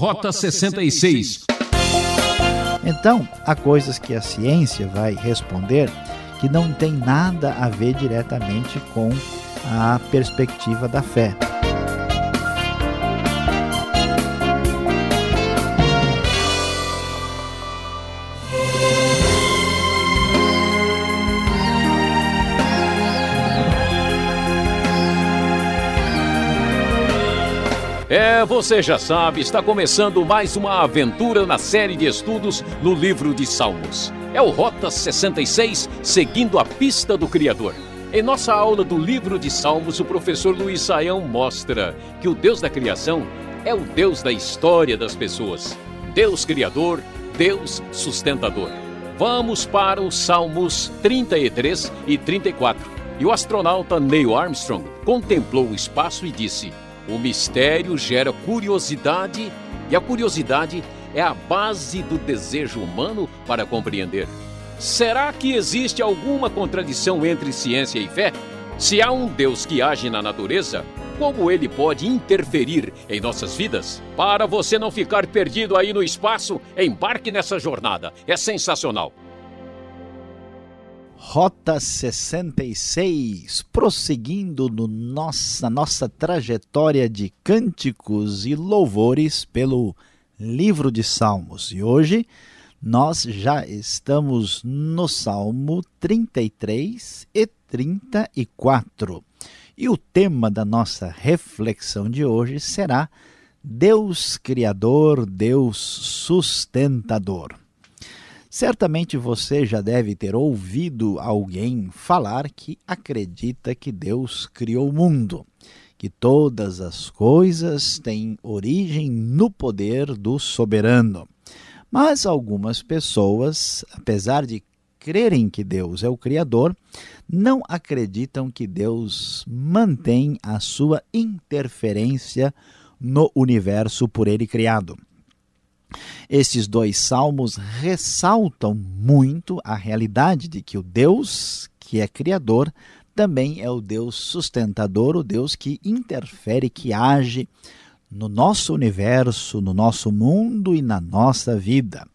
Rota 66. Então, há coisas que a ciência vai responder que não tem nada a ver diretamente com a perspectiva da fé. É, você já sabe, está começando mais uma aventura na série de estudos no livro de Salmos. É o Rota 66, seguindo a pista do Criador. Em nossa aula do livro de Salmos, o professor Luiz Saião mostra que o Deus da criação é o Deus da história das pessoas. Deus Criador, Deus sustentador. Vamos para os Salmos 33 e 34. E o astronauta Neil Armstrong contemplou o espaço e disse: o mistério gera curiosidade e a curiosidade é a base do desejo humano para compreender. Será que existe alguma contradição entre ciência e fé? Se há um Deus que age na natureza, como ele pode interferir em nossas vidas? Para você não ficar perdido aí no espaço, embarque nessa jornada. É sensacional. Rota 66, prosseguindo no nossa, nossa trajetória de cânticos e louvores pelo livro de Salmos. E hoje nós já estamos no Salmo 33 e 34. E o tema da nossa reflexão de hoje será Deus Criador, Deus Sustentador. Certamente você já deve ter ouvido alguém falar que acredita que Deus criou o mundo, que todas as coisas têm origem no poder do soberano. Mas algumas pessoas, apesar de crerem que Deus é o Criador, não acreditam que Deus mantém a sua interferência no universo por ele criado. Estes dois salmos ressaltam muito a realidade de que o Deus, que é criador, também é o Deus sustentador, o Deus que interfere, que age no nosso universo, no nosso mundo e na nossa vida.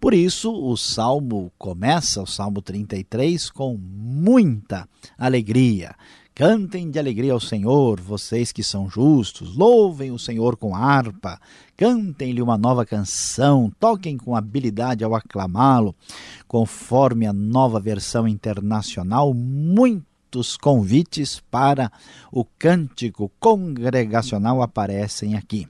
Por isso, o salmo começa, o salmo 33, com muita alegria. Cantem de alegria ao Senhor, vocês que são justos, louvem o Senhor com harpa, cantem-lhe uma nova canção, toquem com habilidade ao aclamá-lo, conforme a nova versão internacional, muitos convites para o cântico congregacional aparecem aqui.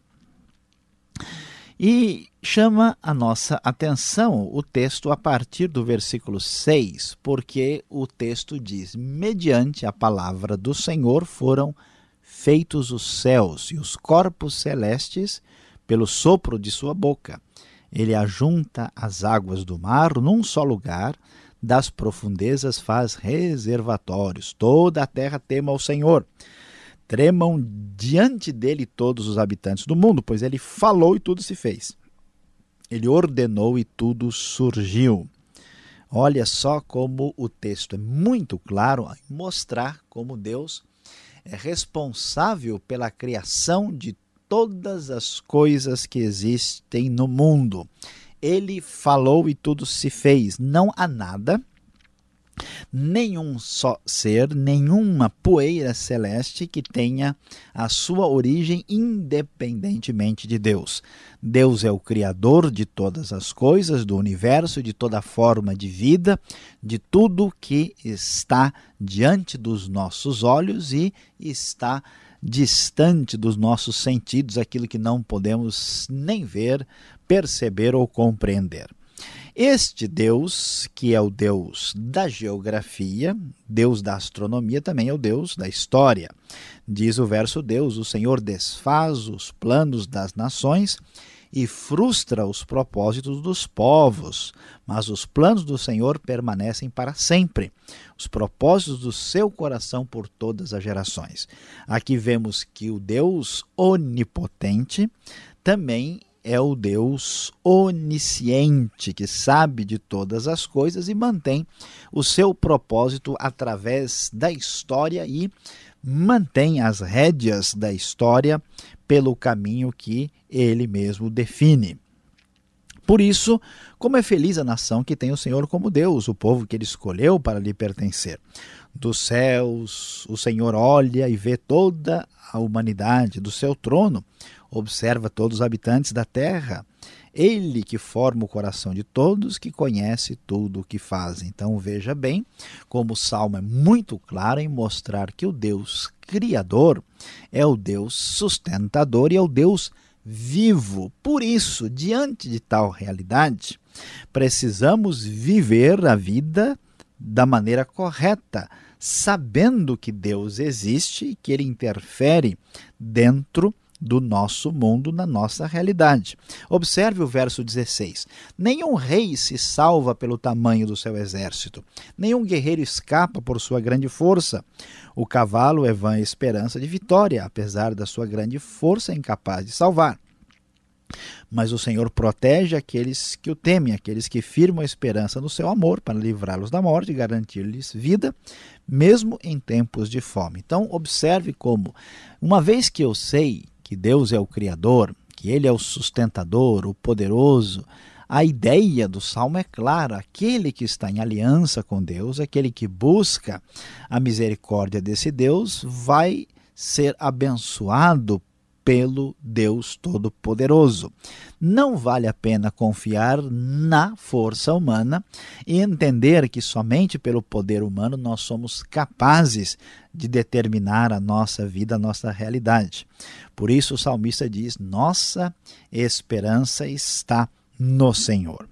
E chama a nossa atenção o texto a partir do versículo 6, porque o texto diz: Mediante a palavra do Senhor foram feitos os céus e os corpos celestes pelo sopro de sua boca. Ele ajunta as águas do mar num só lugar, das profundezas faz reservatórios. Toda a terra tema ao Senhor. Tremam diante dele todos os habitantes do mundo, pois ele falou e tudo se fez. Ele ordenou e tudo surgiu. Olha só como o texto é muito claro em mostrar como Deus é responsável pela criação de todas as coisas que existem no mundo. Ele falou e tudo se fez. Não há nada nenhum só ser, nenhuma poeira celeste que tenha a sua origem independentemente de Deus. Deus é o Criador de todas as coisas, do universo, de toda forma de vida, de tudo que está diante dos nossos olhos e está distante dos nossos sentidos, aquilo que não podemos nem ver, perceber ou compreender. Este Deus, que é o Deus da geografia, Deus da astronomia, também é o Deus da história. Diz o verso Deus: O Senhor desfaz os planos das nações e frustra os propósitos dos povos, mas os planos do Senhor permanecem para sempre, os propósitos do seu coração por todas as gerações. Aqui vemos que o Deus onipotente também é o Deus onisciente, que sabe de todas as coisas e mantém o seu propósito através da história e mantém as rédeas da história pelo caminho que ele mesmo define. Por isso, como é feliz a nação que tem o Senhor como Deus, o povo que ele escolheu para lhe pertencer. Dos céus, o Senhor olha e vê toda a humanidade do seu trono, observa todos os habitantes da terra. Ele que forma o coração de todos, que conhece tudo o que fazem. Então veja bem como o salmo é muito claro em mostrar que o Deus criador é o Deus sustentador e é o Deus vivo. Por isso, diante de tal realidade, precisamos viver a vida da maneira correta, sabendo que Deus existe e que ele interfere dentro do nosso mundo, na nossa realidade. Observe o verso 16: Nenhum rei se salva pelo tamanho do seu exército, nenhum guerreiro escapa por sua grande força. O cavalo é vã esperança de vitória, apesar da sua grande força incapaz de salvar. Mas o Senhor protege aqueles que o temem, aqueles que firmam a esperança no seu amor, para livrá-los da morte e garantir-lhes vida, mesmo em tempos de fome. Então, observe como, uma vez que eu sei que Deus é o Criador, que Ele é o sustentador, o poderoso, a ideia do salmo é clara: aquele que está em aliança com Deus, aquele que busca a misericórdia desse Deus, vai ser abençoado pelo Deus Todo-Poderoso. Não vale a pena confiar na força humana e entender que somente pelo poder humano nós somos capazes de determinar a nossa vida, a nossa realidade. Por isso o salmista diz: Nossa esperança está no Senhor.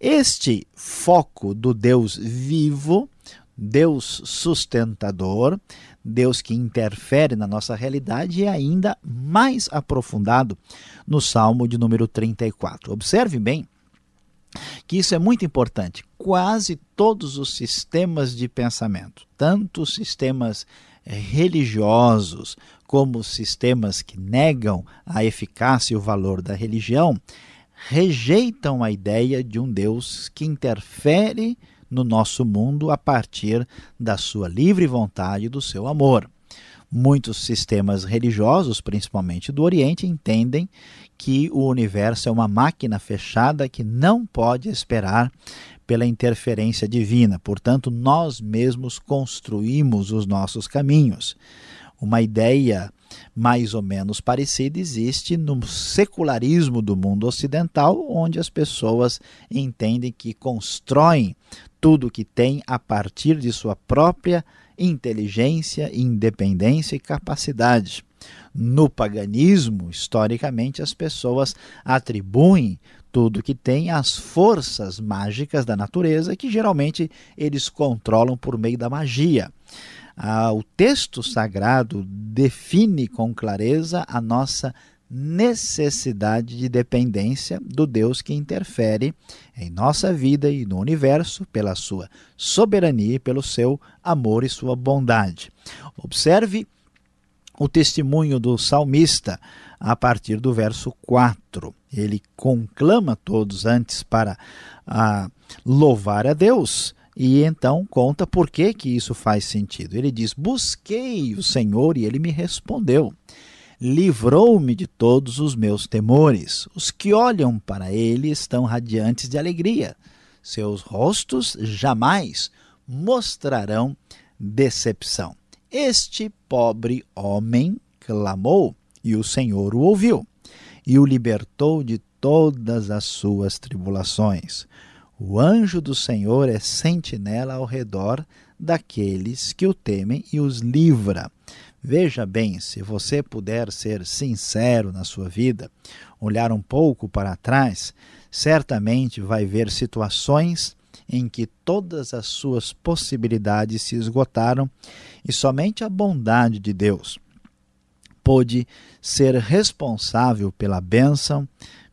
Este foco do Deus vivo, Deus sustentador, Deus que interfere na nossa realidade é ainda mais aprofundado no Salmo de número 34. Observe bem que isso é muito importante. Quase todos os sistemas de pensamento, tanto os sistemas religiosos como os sistemas que negam a eficácia e o valor da religião, rejeitam a ideia de um Deus que interfere no nosso mundo a partir da sua livre vontade e do seu amor. Muitos sistemas religiosos, principalmente do Oriente, entendem que o universo é uma máquina fechada que não pode esperar pela interferência divina. Portanto, nós mesmos construímos os nossos caminhos. Uma ideia mais ou menos parecida existe no secularismo do mundo ocidental, onde as pessoas entendem que constroem tudo que tem a partir de sua própria inteligência, independência e capacidade. No paganismo, historicamente, as pessoas atribuem tudo que tem às forças mágicas da natureza, que geralmente eles controlam por meio da magia. Ah, o texto sagrado define com clareza a nossa necessidade de dependência do Deus que interfere em nossa vida e no universo pela sua soberania e pelo seu amor e sua bondade. Observe o testemunho do salmista a partir do verso 4. Ele conclama todos antes para a, louvar a Deus. E então conta por que, que isso faz sentido. Ele diz: Busquei o Senhor e ele me respondeu livrou-me de todos os meus temores. Os que olham para ele estão radiantes de alegria. Seus rostos jamais mostrarão decepção. Este pobre homem clamou e o Senhor o ouviu e o libertou de todas as suas tribulações. O anjo do Senhor é sentinela ao redor daqueles que o temem e os livra. Veja bem, se você puder ser sincero na sua vida, olhar um pouco para trás, certamente vai ver situações em que todas as suas possibilidades se esgotaram e somente a bondade de Deus pôde ser responsável pela bênção,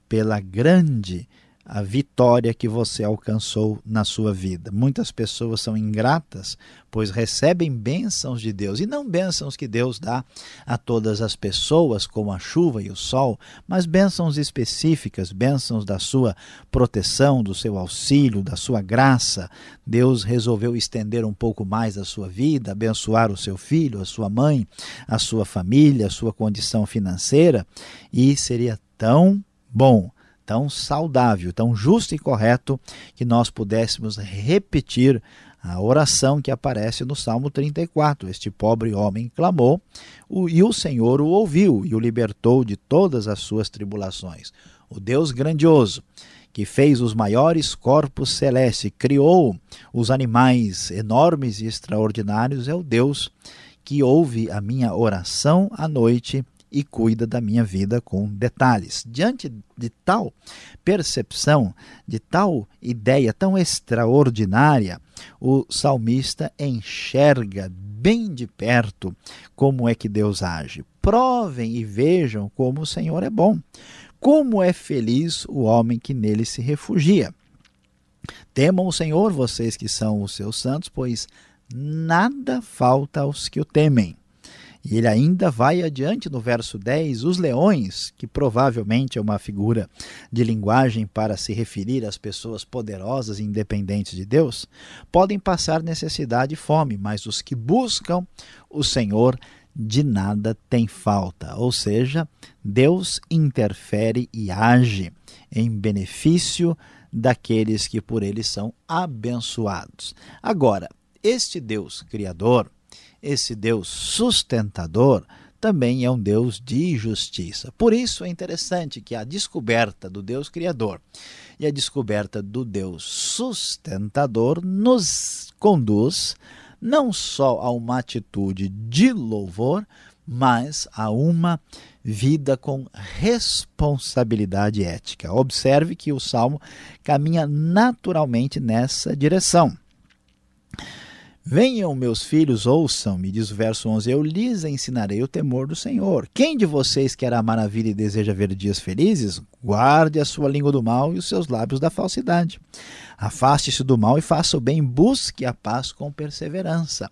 pela grande a vitória que você alcançou na sua vida. Muitas pessoas são ingratas, pois recebem bênçãos de Deus, e não bênçãos que Deus dá a todas as pessoas, como a chuva e o sol, mas bênçãos específicas, bênçãos da sua proteção, do seu auxílio, da sua graça. Deus resolveu estender um pouco mais a sua vida, abençoar o seu filho, a sua mãe, a sua família, a sua condição financeira, e seria tão bom tão saudável, tão justo e correto que nós pudéssemos repetir a oração que aparece no Salmo 34. Este pobre homem clamou e o Senhor o ouviu e o libertou de todas as suas tribulações. O Deus grandioso, que fez os maiores corpos celestes, criou os animais enormes e extraordinários, é o Deus que ouve a minha oração à noite e cuida da minha vida com detalhes. Diante de tal percepção, de tal ideia tão extraordinária, o salmista enxerga bem de perto como é que Deus age. Provem e vejam como o Senhor é bom. Como é feliz o homem que nele se refugia. Temam o Senhor, vocês que são os seus santos, pois nada falta aos que o temem. E ele ainda vai adiante no verso 10, os leões, que provavelmente é uma figura de linguagem para se referir às pessoas poderosas e independentes de Deus, podem passar necessidade e fome, mas os que buscam o Senhor de nada tem falta. Ou seja, Deus interfere e age em benefício daqueles que por ele são abençoados. Agora, este Deus criador, esse Deus sustentador também é um Deus de justiça. Por isso é interessante que a descoberta do Deus Criador e a descoberta do Deus sustentador nos conduz não só a uma atitude de louvor, mas a uma vida com responsabilidade ética. Observe que o salmo caminha naturalmente nessa direção. Venham, meus filhos, ouçam-me, diz o verso 11, eu lhes ensinarei o temor do Senhor. Quem de vocês quer a vida e deseja ver dias felizes? Guarde a sua língua do mal e os seus lábios da falsidade. Afaste-se do mal e faça o bem, busque a paz com perseverança.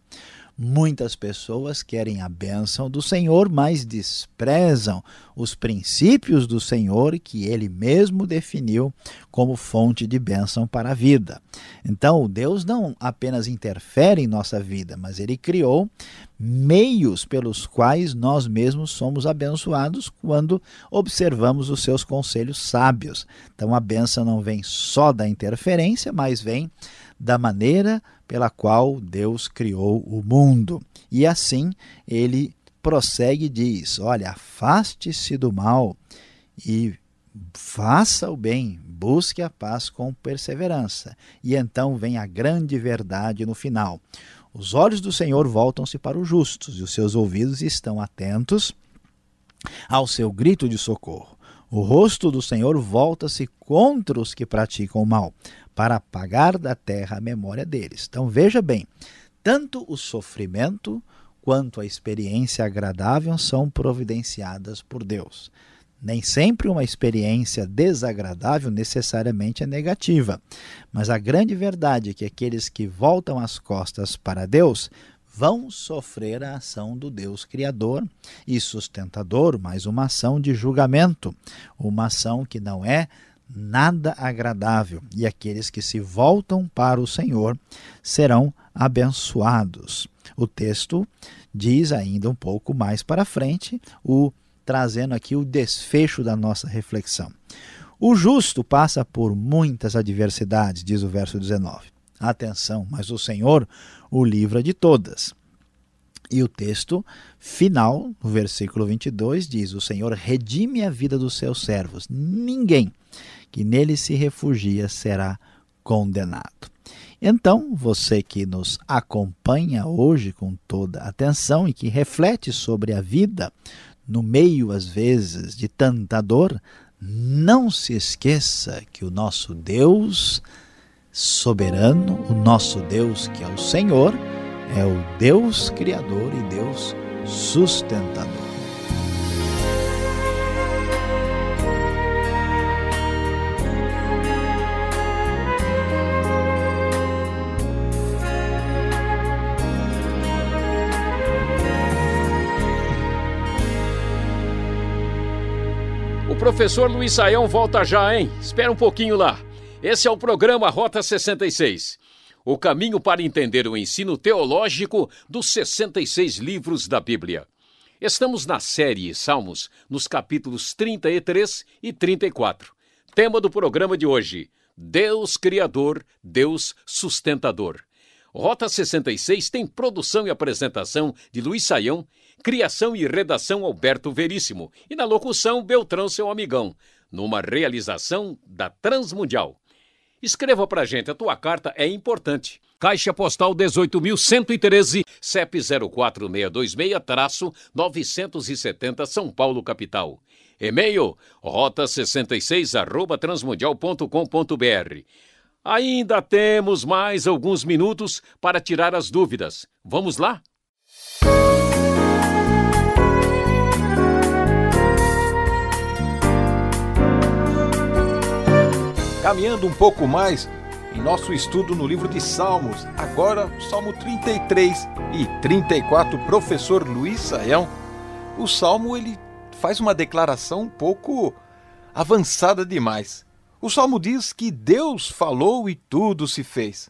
Muitas pessoas querem a bênção do Senhor, mas desprezam os princípios do Senhor que ele mesmo definiu como fonte de bênção para a vida. Então, Deus não apenas interfere em nossa vida, mas ele criou meios pelos quais nós mesmos somos abençoados quando observamos os seus conselhos sábios. Então, a bênção não vem só da interferência, mas vem da maneira pela qual Deus criou o mundo. E assim ele prossegue e diz: Olha, afaste-se do mal e faça o bem, busque a paz com perseverança. E então vem a grande verdade no final. Os olhos do Senhor voltam-se para os justos e os seus ouvidos estão atentos ao seu grito de socorro. O rosto do Senhor volta-se contra os que praticam o mal, para apagar da terra a memória deles. Então veja bem, tanto o sofrimento quanto a experiência agradável são providenciadas por Deus. Nem sempre uma experiência desagradável necessariamente é negativa, mas a grande verdade é que aqueles que voltam as costas para Deus vão sofrer a ação do Deus Criador e sustentador, mas uma ação de julgamento, uma ação que não é nada agradável, e aqueles que se voltam para o Senhor serão abençoados. O texto diz ainda um pouco mais para frente, o trazendo aqui o desfecho da nossa reflexão. O justo passa por muitas adversidades, diz o verso 19. Atenção, mas o Senhor o livra de todas. E o texto final, no versículo 22, diz: O Senhor redime a vida dos seus servos. Ninguém que nele se refugia será condenado. Então, você que nos acompanha hoje com toda atenção e que reflete sobre a vida no meio, às vezes, de tanta dor, não se esqueça que o nosso Deus soberano, o nosso Deus que é o Senhor, é o Deus criador e Deus sustentador. O professor Luiz Saião volta já, hein? Espera um pouquinho lá. Esse é o programa Rota 66. O caminho para entender o ensino teológico dos 66 livros da Bíblia. Estamos na série Salmos, nos capítulos 33 e 34. Tema do programa de hoje: Deus Criador, Deus Sustentador. Rota 66 tem produção e apresentação de Luiz Saião, criação e redação Alberto Veríssimo e na locução Beltrão, seu amigão, numa realização da Transmundial. Escreva pra gente, a tua carta é importante. Caixa Postal 18.113, CEP 04626-970 São Paulo, capital. E-mail rota66 arroba transmundial.com.br. Ainda temos mais alguns minutos para tirar as dúvidas. Vamos lá? Caminhando um pouco mais em nosso estudo no livro de Salmos, agora Salmo 33 e 34, professor Luiz Saião. O salmo ele faz uma declaração um pouco avançada demais. O salmo diz que Deus falou e tudo se fez.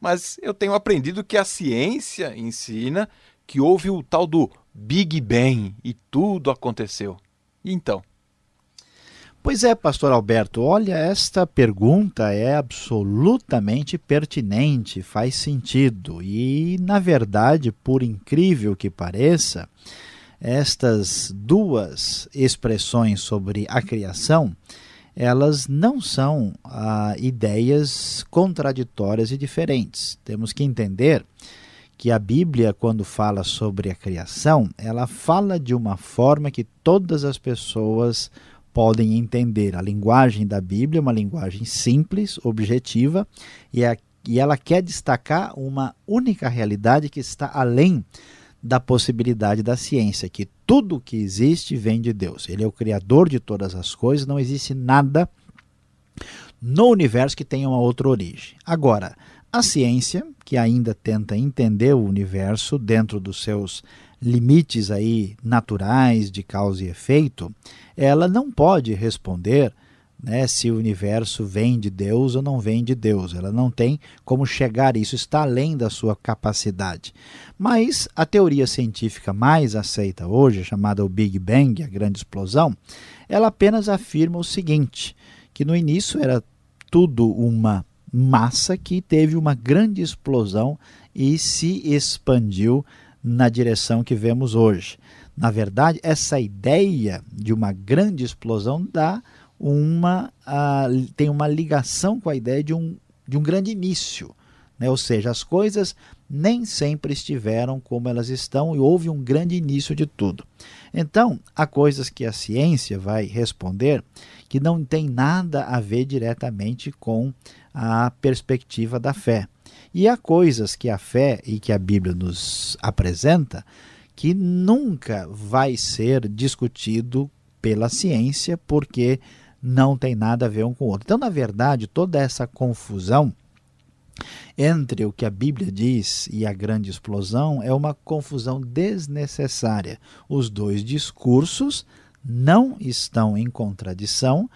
Mas eu tenho aprendido que a ciência ensina que houve o tal do Big Bang e tudo aconteceu. E então? Pois é, pastor Alberto, olha, esta pergunta é absolutamente pertinente, faz sentido. E, na verdade, por incrível que pareça, estas duas expressões sobre a criação elas não são ah, ideias contraditórias e diferentes. Temos que entender que a Bíblia, quando fala sobre a criação, ela fala de uma forma que todas as pessoas podem entender. A linguagem da Bíblia é uma linguagem simples, objetiva, e, é, e ela quer destacar uma única realidade que está além da possibilidade da ciência, que tudo que existe vem de Deus. Ele é o criador de todas as coisas, não existe nada no universo que tenha uma outra origem. Agora, a ciência, que ainda tenta entender o universo dentro dos seus limites aí naturais de causa e efeito, ela não pode responder né, se o universo vem de Deus ou não vem de Deus. Ela não tem como chegar, isso está além da sua capacidade. Mas a teoria científica mais aceita hoje, chamada o Big Bang, a grande explosão, ela apenas afirma o seguinte: que no início era tudo uma massa que teve uma grande explosão e se expandiu na direção que vemos hoje. Na verdade, essa ideia de uma grande explosão dá uma, tem uma ligação com a ideia de um, de um grande início. Né? Ou seja, as coisas nem sempre estiveram como elas estão e houve um grande início de tudo. Então, há coisas que a ciência vai responder que não tem nada a ver diretamente com a perspectiva da fé. E há coisas que a fé e que a Bíblia nos apresenta que nunca vai ser discutido pela ciência, porque não tem nada a ver um com o outro. Então, na verdade, toda essa confusão entre o que a Bíblia diz e a grande explosão é uma confusão desnecessária. Os dois discursos não estão em contradição,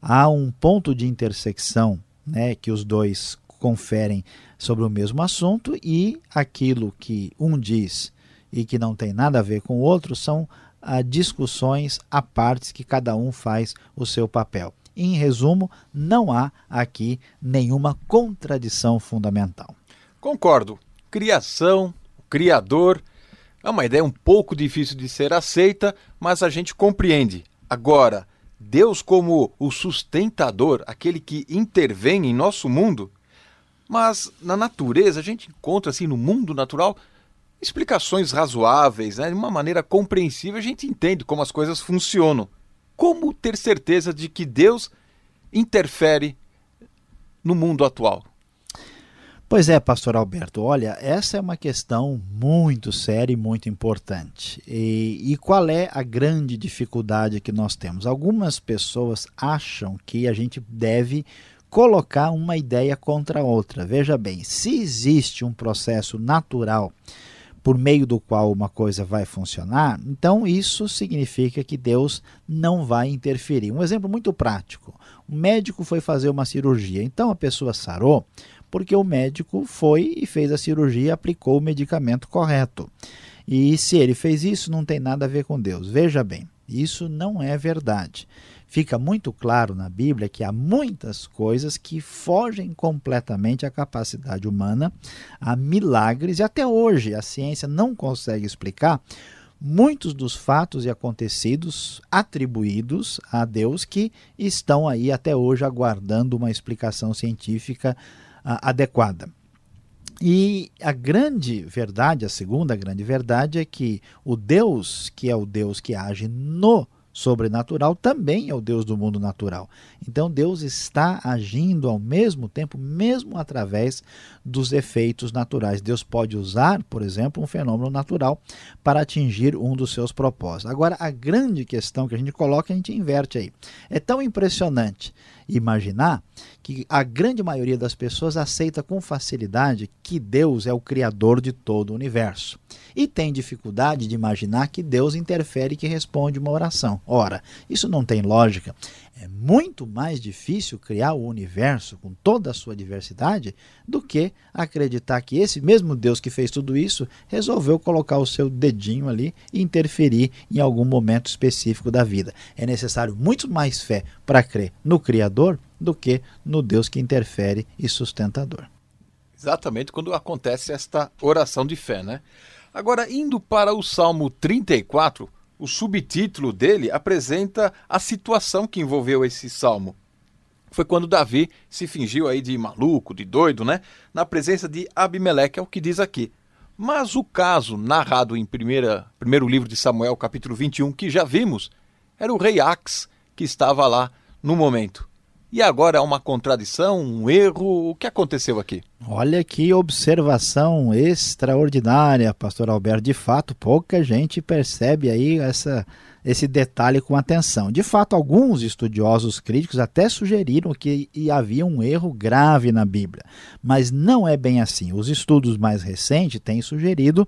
há um ponto de intersecção né, que os dois conferem sobre o mesmo assunto e aquilo que um diz e que não tem nada a ver com o outro são a discussões a partes que cada um faz o seu papel. Em resumo, não há aqui nenhuma contradição fundamental. Concordo. Criação, Criador, é uma ideia um pouco difícil de ser aceita, mas a gente compreende. Agora, Deus como o sustentador, aquele que intervém em nosso mundo, mas na natureza a gente encontra assim no mundo natural explicações razoáveis, né? de uma maneira compreensível, a gente entende como as coisas funcionam. Como ter certeza de que Deus interfere no mundo atual? Pois é, pastor Alberto, olha, essa é uma questão muito séria e muito importante. E, e, qual é a grande dificuldade que nós temos? Algumas pessoas acham que a gente deve colocar uma ideia contra outra. Veja bem, se existe um processo natural por meio do qual uma coisa vai funcionar, então isso significa que Deus não vai interferir. Um exemplo muito prático: o médico foi fazer uma cirurgia, então a pessoa sarou porque o médico foi e fez a cirurgia aplicou o medicamento correto. E se ele fez isso, não tem nada a ver com Deus. Veja bem, isso não é verdade. Fica muito claro na Bíblia que há muitas coisas que fogem completamente à capacidade humana, há milagres, e até hoje a ciência não consegue explicar muitos dos fatos e acontecidos atribuídos a Deus que estão aí até hoje aguardando uma explicação científica uh, adequada. E a grande verdade, a segunda grande verdade, é que o Deus, que é o Deus que age no sobrenatural também é o Deus do mundo natural. Então Deus está agindo ao mesmo tempo, mesmo através dos efeitos naturais. Deus pode usar, por exemplo, um fenômeno natural para atingir um dos seus propósitos. Agora, a grande questão que a gente coloca, a gente inverte aí. É tão impressionante imaginar que a grande maioria das pessoas aceita com facilidade que Deus é o criador de todo o universo e tem dificuldade de imaginar que Deus interfere e que responde uma oração. Ora, isso não tem lógica. É muito mais difícil criar o universo com toda a sua diversidade do que acreditar que esse mesmo Deus que fez tudo isso resolveu colocar o seu dedinho ali e interferir em algum momento específico da vida. É necessário muito mais fé para crer no Criador do que no Deus que interfere e sustentador. Exatamente quando acontece esta oração de fé, né? Agora, indo para o Salmo 34, o subtítulo dele apresenta a situação que envolveu esse salmo. Foi quando Davi se fingiu aí de maluco, de doido, né? Na presença de Abimeleque, é o que diz aqui. Mas o caso narrado em primeira, primeiro livro de Samuel, capítulo 21, que já vimos, era o rei Ax que estava lá no momento. E agora há uma contradição, um erro. O que aconteceu aqui? Olha que observação extraordinária, pastor Alberto. De fato, pouca gente percebe aí essa esse detalhe com atenção. De fato, alguns estudiosos críticos até sugeriram que havia um erro grave na Bíblia, mas não é bem assim. Os estudos mais recentes têm sugerido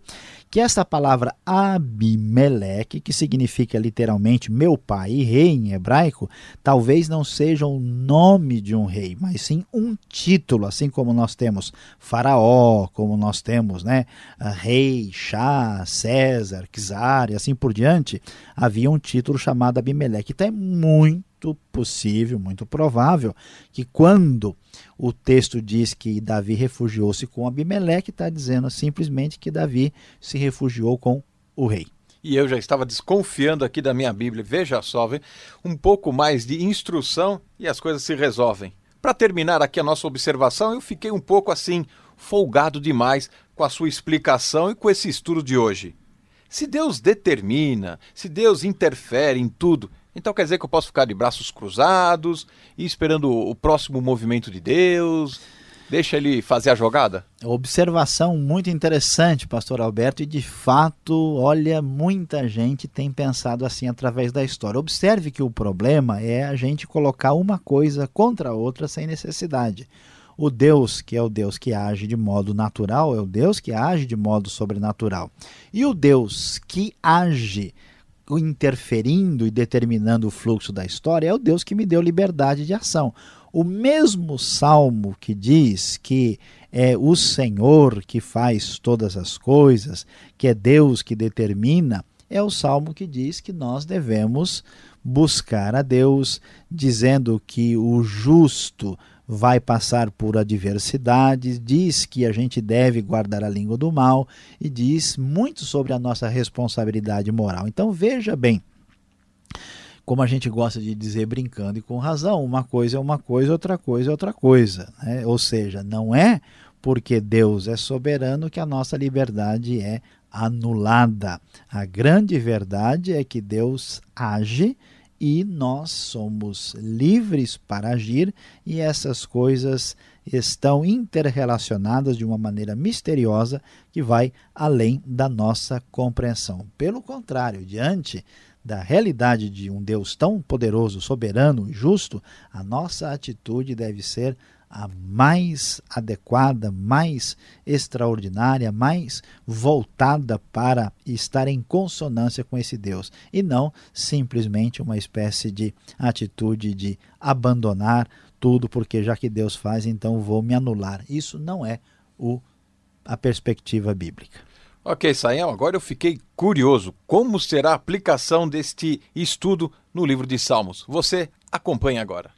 que essa palavra Abimeleque, que significa literalmente meu pai rei em hebraico, talvez não seja o nome de um rei, mas sim um título, assim como nós temos faraó, como nós temos né, rei, chá, César, czar e assim por diante. Havia um título chamado Abimeleque. Então é muito possível, muito provável, que quando o texto diz que Davi refugiou-se com Abimeleque, está dizendo simplesmente que Davi se refugiou com o rei. E eu já estava desconfiando aqui da minha Bíblia. Veja só, vem um pouco mais de instrução e as coisas se resolvem. Para terminar aqui a nossa observação, eu fiquei um pouco assim, folgado demais com a sua explicação e com esse estudo de hoje. Se Deus determina, se Deus interfere em tudo, então quer dizer que eu posso ficar de braços cruzados e esperando o próximo movimento de Deus? Deixa ele fazer a jogada? Observação muito interessante, pastor Alberto, e de fato, olha, muita gente tem pensado assim através da história. Observe que o problema é a gente colocar uma coisa contra a outra sem necessidade. O Deus, que é o Deus que age de modo natural, é o Deus que age de modo sobrenatural. E o Deus que age interferindo e determinando o fluxo da história é o Deus que me deu liberdade de ação. O mesmo salmo que diz que é o Senhor que faz todas as coisas, que é Deus que determina, é o salmo que diz que nós devemos buscar a Deus, dizendo que o justo vai passar por adversidades, diz que a gente deve guardar a língua do mal e diz muito sobre a nossa responsabilidade moral. Então veja bem, como a gente gosta de dizer brincando e com razão, uma coisa é uma coisa, outra coisa é outra coisa. Né? Ou seja, não é porque Deus é soberano que a nossa liberdade é anulada. A grande verdade é que Deus age e nós somos livres para agir e essas coisas estão interrelacionadas de uma maneira misteriosa que vai além da nossa compreensão. Pelo contrário, diante da realidade de um Deus tão poderoso, soberano e justo, a nossa atitude deve ser a mais adequada, mais extraordinária, mais voltada para estar em consonância com esse Deus e não simplesmente uma espécie de atitude de abandonar tudo porque já que Deus faz, então vou me anular. Isso não é o, a perspectiva bíblica. Ok, Sayão, agora eu fiquei curioso. Como será a aplicação deste estudo no livro de Salmos? Você acompanha agora.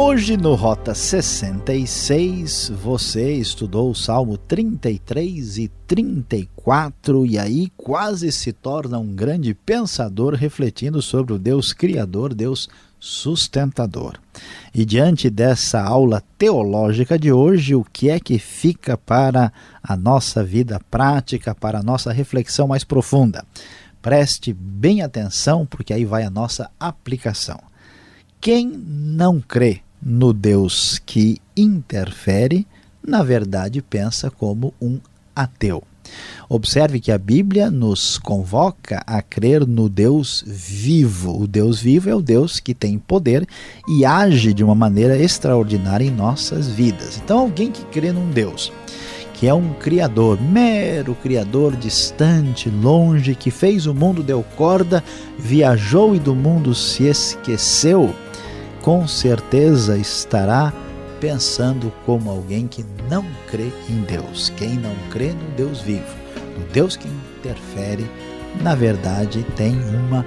Hoje no Rota 66 você estudou o Salmo 33 e 34 e aí quase se torna um grande pensador refletindo sobre o Deus Criador, Deus sustentador. E diante dessa aula teológica de hoje, o que é que fica para a nossa vida prática, para a nossa reflexão mais profunda? Preste bem atenção, porque aí vai a nossa aplicação. Quem não crê no Deus que interfere, na verdade pensa como um ateu. Observe que a Bíblia nos convoca a crer no Deus vivo. O Deus vivo é o Deus que tem poder e age de uma maneira extraordinária em nossas vidas. Então, alguém que crê num Deus que é um criador, mero criador distante, longe, que fez o mundo, deu corda, viajou e do mundo se esqueceu com certeza estará pensando como alguém que não crê em Deus. Quem não crê no Deus vivo, no Deus que interfere, na verdade tem uma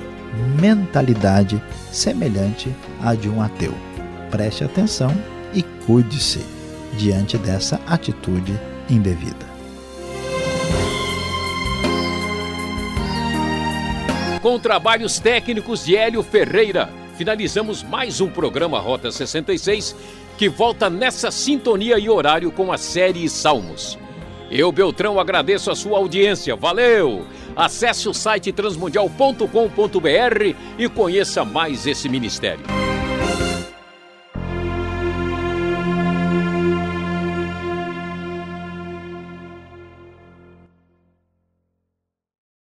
mentalidade semelhante à de um ateu. Preste atenção e cuide-se diante dessa atitude indevida. Com trabalhos técnicos de Hélio Ferreira finalizamos mais um programa Rota 66 que volta nessa sintonia e horário com a série Salmos. Eu, Beltrão, agradeço a sua audiência. Valeu! Acesse o site transmundial.com.br e conheça mais esse ministério.